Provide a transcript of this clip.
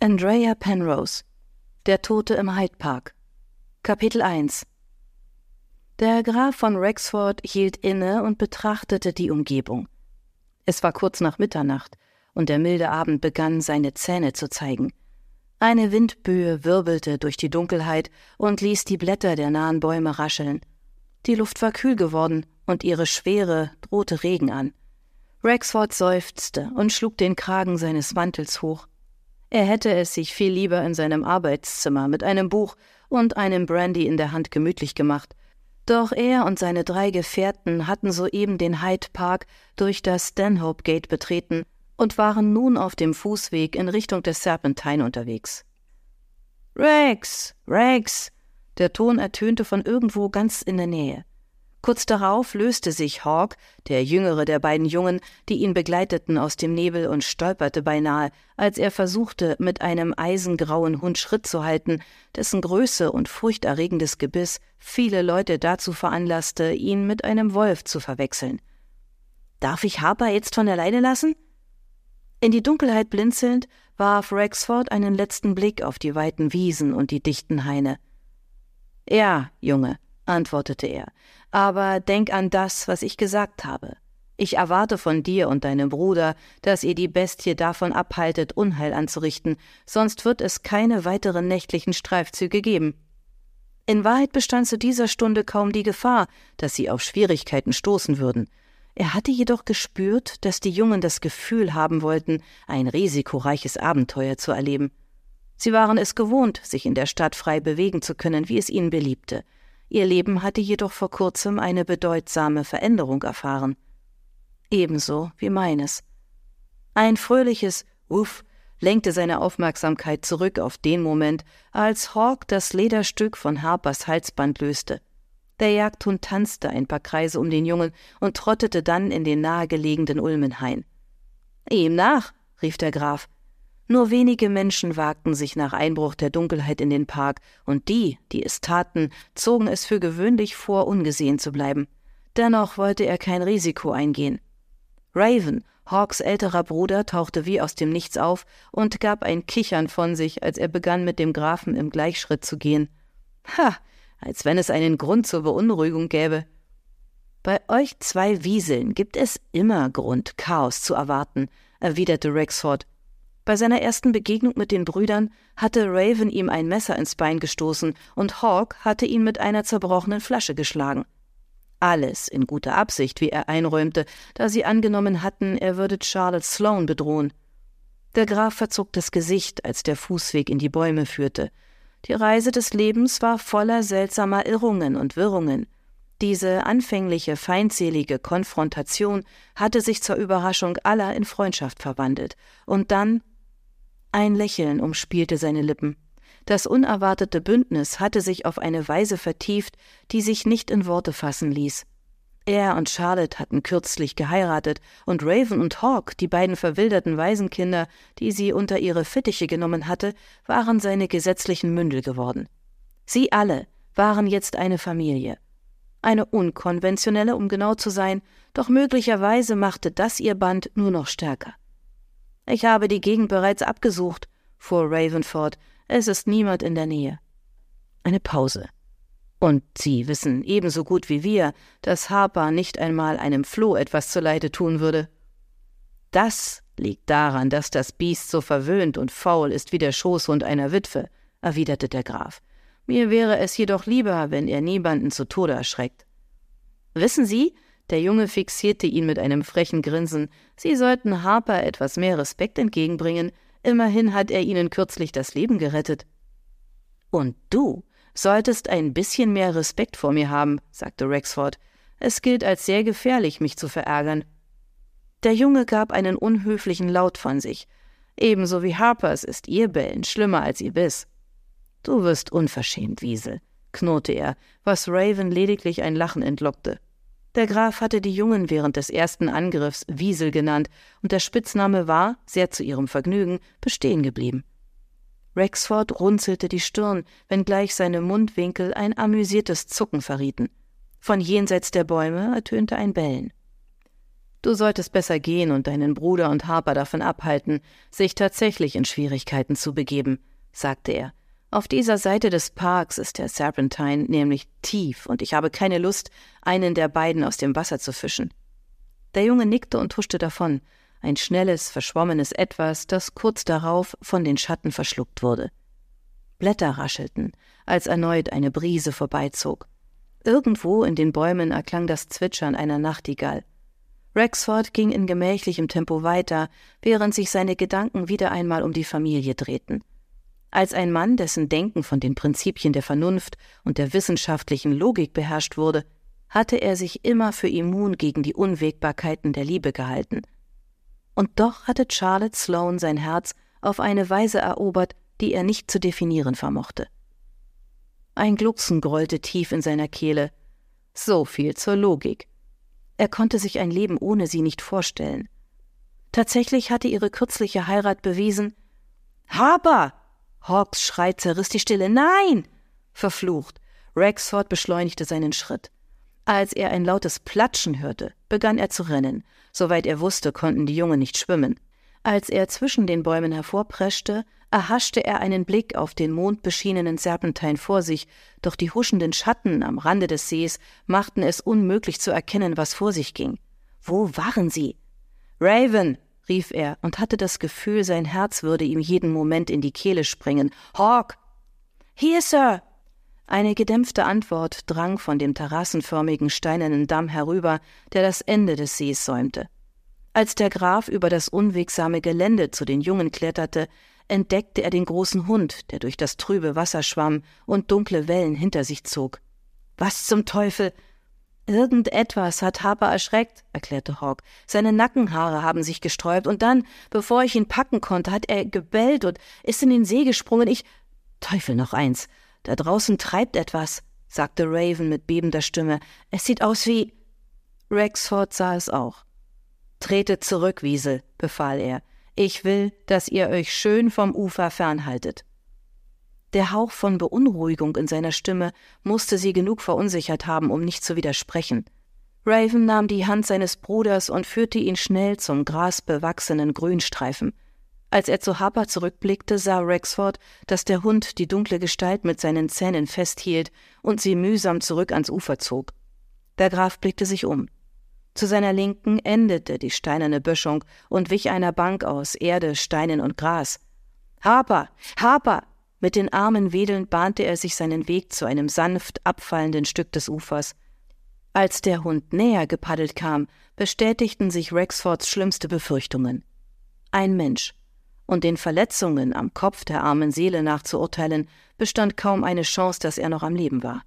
Andrea Penrose Der Tote im Hyde Park Kapitel 1 Der Graf von Rexford hielt inne und betrachtete die Umgebung. Es war kurz nach Mitternacht, und der milde Abend begann, seine Zähne zu zeigen. Eine Windböe wirbelte durch die Dunkelheit und ließ die Blätter der nahen Bäume rascheln. Die Luft war kühl geworden, und ihre Schwere drohte Regen an. Rexford seufzte und schlug den Kragen seines Mantels hoch. Er hätte es sich viel lieber in seinem Arbeitszimmer mit einem Buch und einem Brandy in der Hand gemütlich gemacht. Doch er und seine drei Gefährten hatten soeben den Hyde Park durch das Stanhope Gate betreten und waren nun auf dem Fußweg in Richtung des Serpentine unterwegs. Rex, Rex! Der Ton ertönte von irgendwo ganz in der Nähe. Kurz darauf löste sich Hawk, der jüngere der beiden Jungen, die ihn begleiteten, aus dem Nebel und stolperte beinahe, als er versuchte, mit einem eisengrauen Hund Schritt zu halten, dessen Größe und furchterregendes Gebiss viele Leute dazu veranlasste, ihn mit einem Wolf zu verwechseln. Darf ich Harper jetzt von der Leine lassen? In die Dunkelheit blinzelnd warf Rexford einen letzten Blick auf die weiten Wiesen und die dichten Haine. Ja, Junge, antwortete er, aber denk an das, was ich gesagt habe. Ich erwarte von dir und deinem Bruder, dass ihr die Bestie davon abhaltet, Unheil anzurichten, sonst wird es keine weiteren nächtlichen Streifzüge geben. In Wahrheit bestand zu dieser Stunde kaum die Gefahr, dass sie auf Schwierigkeiten stoßen würden. Er hatte jedoch gespürt, dass die Jungen das Gefühl haben wollten, ein risikoreiches Abenteuer zu erleben. Sie waren es gewohnt, sich in der Stadt frei bewegen zu können, wie es ihnen beliebte. Ihr Leben hatte jedoch vor kurzem eine bedeutsame Veränderung erfahren. Ebenso wie meines. Ein fröhliches Uff lenkte seine Aufmerksamkeit zurück auf den Moment, als Hawk das Lederstück von Harpers Halsband löste. Der Jagdhund tanzte ein paar Kreise um den Jungen und trottete dann in den nahegelegenen Ulmenhain. Ihm nach, rief der Graf. Nur wenige Menschen wagten sich nach Einbruch der Dunkelheit in den Park, und die, die es taten, zogen es für gewöhnlich vor, ungesehen zu bleiben. Dennoch wollte er kein Risiko eingehen. Raven, Hawks älterer Bruder, tauchte wie aus dem Nichts auf und gab ein Kichern von sich, als er begann, mit dem Grafen im Gleichschritt zu gehen. Ha, als wenn es einen Grund zur Beunruhigung gäbe. Bei euch zwei Wieseln gibt es immer Grund, Chaos zu erwarten, erwiderte Rexford bei seiner ersten Begegnung mit den Brüdern hatte Raven ihm ein Messer ins Bein gestoßen und Hawk hatte ihn mit einer zerbrochenen Flasche geschlagen. Alles in guter Absicht, wie er einräumte, da sie angenommen hatten, er würde Charlotte Sloane bedrohen. Der Graf verzog das Gesicht, als der Fußweg in die Bäume führte. Die Reise des Lebens war voller seltsamer Irrungen und Wirrungen. Diese anfängliche feindselige Konfrontation hatte sich zur Überraschung aller in Freundschaft verwandelt, und dann ein Lächeln umspielte seine Lippen. Das unerwartete Bündnis hatte sich auf eine Weise vertieft, die sich nicht in Worte fassen ließ. Er und Charlotte hatten kürzlich geheiratet, und Raven und Hawk, die beiden verwilderten Waisenkinder, die sie unter ihre Fittiche genommen hatte, waren seine gesetzlichen Mündel geworden. Sie alle waren jetzt eine Familie. Eine unkonventionelle, um genau zu sein, doch möglicherweise machte das ihr Band nur noch stärker. Ich habe die Gegend bereits abgesucht, fuhr Ravenford. Es ist niemand in der Nähe. Eine Pause. Und Sie wissen ebenso gut wie wir, dass Harper nicht einmal einem Floh etwas zuleide tun würde. Das liegt daran, dass das Biest so verwöhnt und faul ist wie der Schoßhund einer Witwe, erwiderte der Graf. Mir wäre es jedoch lieber, wenn er niemanden zu Tode erschreckt. Wissen Sie, der Junge fixierte ihn mit einem frechen Grinsen. Sie sollten Harper etwas mehr Respekt entgegenbringen. Immerhin hat er ihnen kürzlich das Leben gerettet. Und du solltest ein bisschen mehr Respekt vor mir haben, sagte Rexford. Es gilt als sehr gefährlich, mich zu verärgern. Der Junge gab einen unhöflichen Laut von sich. Ebenso wie Harpers ist ihr Bellen schlimmer als ihr Biss. Du wirst unverschämt, Wiesel, knurrte er, was Raven lediglich ein Lachen entlockte. Der Graf hatte die Jungen während des ersten Angriffs Wiesel genannt, und der Spitzname war, sehr zu ihrem Vergnügen, bestehen geblieben. Rexford runzelte die Stirn, wenngleich seine Mundwinkel ein amüsiertes Zucken verrieten. Von jenseits der Bäume ertönte ein Bellen. Du solltest besser gehen und deinen Bruder und Harper davon abhalten, sich tatsächlich in Schwierigkeiten zu begeben, sagte er. Auf dieser Seite des Parks ist der Serpentine nämlich tief, und ich habe keine Lust, einen der beiden aus dem Wasser zu fischen. Der Junge nickte und huschte davon, ein schnelles, verschwommenes Etwas, das kurz darauf von den Schatten verschluckt wurde. Blätter raschelten, als erneut eine Brise vorbeizog. Irgendwo in den Bäumen erklang das Zwitschern einer Nachtigall. Rexford ging in gemächlichem Tempo weiter, während sich seine Gedanken wieder einmal um die Familie drehten. Als ein Mann, dessen Denken von den Prinzipien der Vernunft und der wissenschaftlichen Logik beherrscht wurde, hatte er sich immer für immun gegen die Unwägbarkeiten der Liebe gehalten. Und doch hatte Charlotte Sloane sein Herz auf eine Weise erobert, die er nicht zu definieren vermochte. Ein Glucksen grollte tief in seiner Kehle. So viel zur Logik. Er konnte sich ein Leben ohne sie nicht vorstellen. Tatsächlich hatte ihre kürzliche Heirat bewiesen. Haber! Hawks Schrei zerriss die Stille. Nein! Verflucht. Rexford beschleunigte seinen Schritt. Als er ein lautes Platschen hörte, begann er zu rennen. Soweit er wusste, konnten die Jungen nicht schwimmen. Als er zwischen den Bäumen hervorpreschte, erhaschte er einen Blick auf den mondbeschienenen Serpentein vor sich, doch die huschenden Schatten am Rande des Sees machten es unmöglich zu erkennen, was vor sich ging. Wo waren sie? Raven, rief er und hatte das Gefühl, sein Herz würde ihm jeden Moment in die Kehle springen. Hawk! Hier, Sir! Eine gedämpfte Antwort drang von dem terrassenförmigen steinernen Damm herüber, der das Ende des Sees säumte. Als der Graf über das unwegsame Gelände zu den Jungen kletterte, entdeckte er den großen Hund, der durch das trübe Wasser schwamm und dunkle Wellen hinter sich zog. Was zum Teufel? Irgendetwas hat Harper erschreckt, erklärte Hawk. Seine Nackenhaare haben sich gesträubt, und dann, bevor ich ihn packen konnte, hat er gebellt und ist in den See gesprungen. Ich. Teufel noch eins. Da draußen treibt etwas, sagte Raven mit bebender Stimme. Es sieht aus wie. Rexford sah es auch. Tretet zurück, Wiesel, befahl er. Ich will, dass ihr euch schön vom Ufer fernhaltet. Der Hauch von Beunruhigung in seiner Stimme musste sie genug verunsichert haben, um nicht zu widersprechen. Raven nahm die Hand seines Bruders und führte ihn schnell zum grasbewachsenen Grünstreifen. Als er zu Harper zurückblickte, sah Rexford, dass der Hund die dunkle Gestalt mit seinen Zähnen festhielt und sie mühsam zurück ans Ufer zog. Der Graf blickte sich um. Zu seiner Linken endete die steinerne Böschung und wich einer Bank aus Erde, Steinen und Gras. Harper! Harper! Mit den Armen wedelnd bahnte er sich seinen Weg zu einem sanft abfallenden Stück des Ufers. Als der Hund näher gepaddelt kam, bestätigten sich Rexfords schlimmste Befürchtungen. Ein Mensch, und den Verletzungen am Kopf der armen Seele nach zu urteilen, bestand kaum eine Chance, dass er noch am Leben war.